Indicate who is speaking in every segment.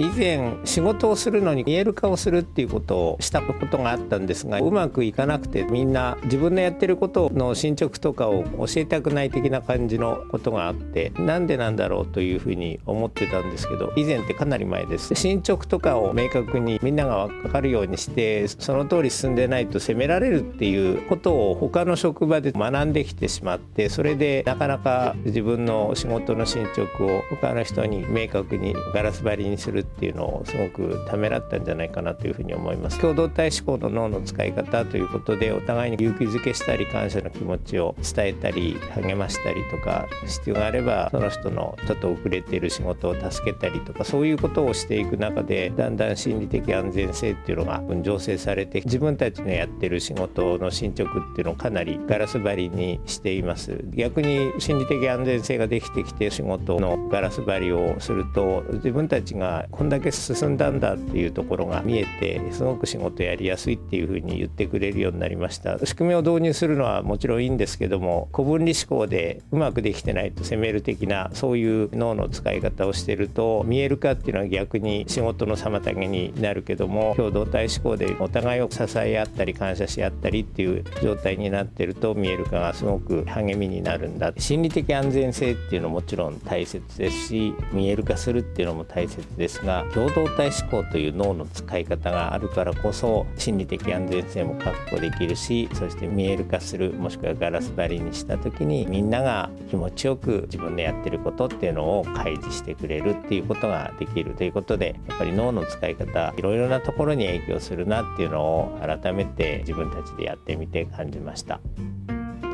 Speaker 1: 以前仕事をするのに見える化をするっていうことをしたことがあったんですがうまくいかなくてみんな自分のやってることの進捗とかを教えたくない的な感じのことがあってなんでなんだろうというふうに思ってたんですけど以前ってかなり前です。進捗とかを明確にみんなが分かるようにしてその通り進んでないと責められるっていうことを他の職場で学んできてしまってそれでなかなか自分の仕事の進捗を他の人に明確にガラス張りにするっていうのをすごくためらったんじゃないかなというふうに思います。共同体思考の脳の使い方ということでお互いに勇気づけしたり感謝の気持ちを伝えたり励ましたりとか必要があればその人のちょっと遅れている仕事を助けたりとかそういうことをしていく中でだんだん心理的安全性っていうのが醸成されて自分たちのやってる仕事の進捗っていうのをかなりガラス張りにしています。逆に心理的安全性ができてきて仕事のガラス張りをすると自分たちがこんだけ進んだんだっていうところが見えてすごく仕事やりやすいっていうふうに言ってくれるようになりました。仕組みを導入するのはもちろんいいんですけども古分離思考でうまくできてないと責める的なそういう脳の使い方をしてると見える化っていうのは逆に仕事の妨げになるけども共同体思考でお互いを支え合ったり感謝し合ったりっていう状態になってると見える化がすごく励みになるんだ。心理的安全性っていうのももちろん大切ですし見える化するっていうのも大切です。が共同体思考という脳の使い方があるからこそ心理的安全性も確保できるしそして見える化するもしくはガラス張りにした時にみんなが気持ちよく自分でやってることっていうのを開示してくれるっていうことができるということでやっぱり脳の使い方いろいろなところに影響するなっていうのを改めて自分たちでやってみて感じました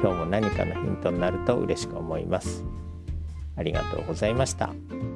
Speaker 1: 今日も何かのヒントになると嬉しく思いますありがとうございました。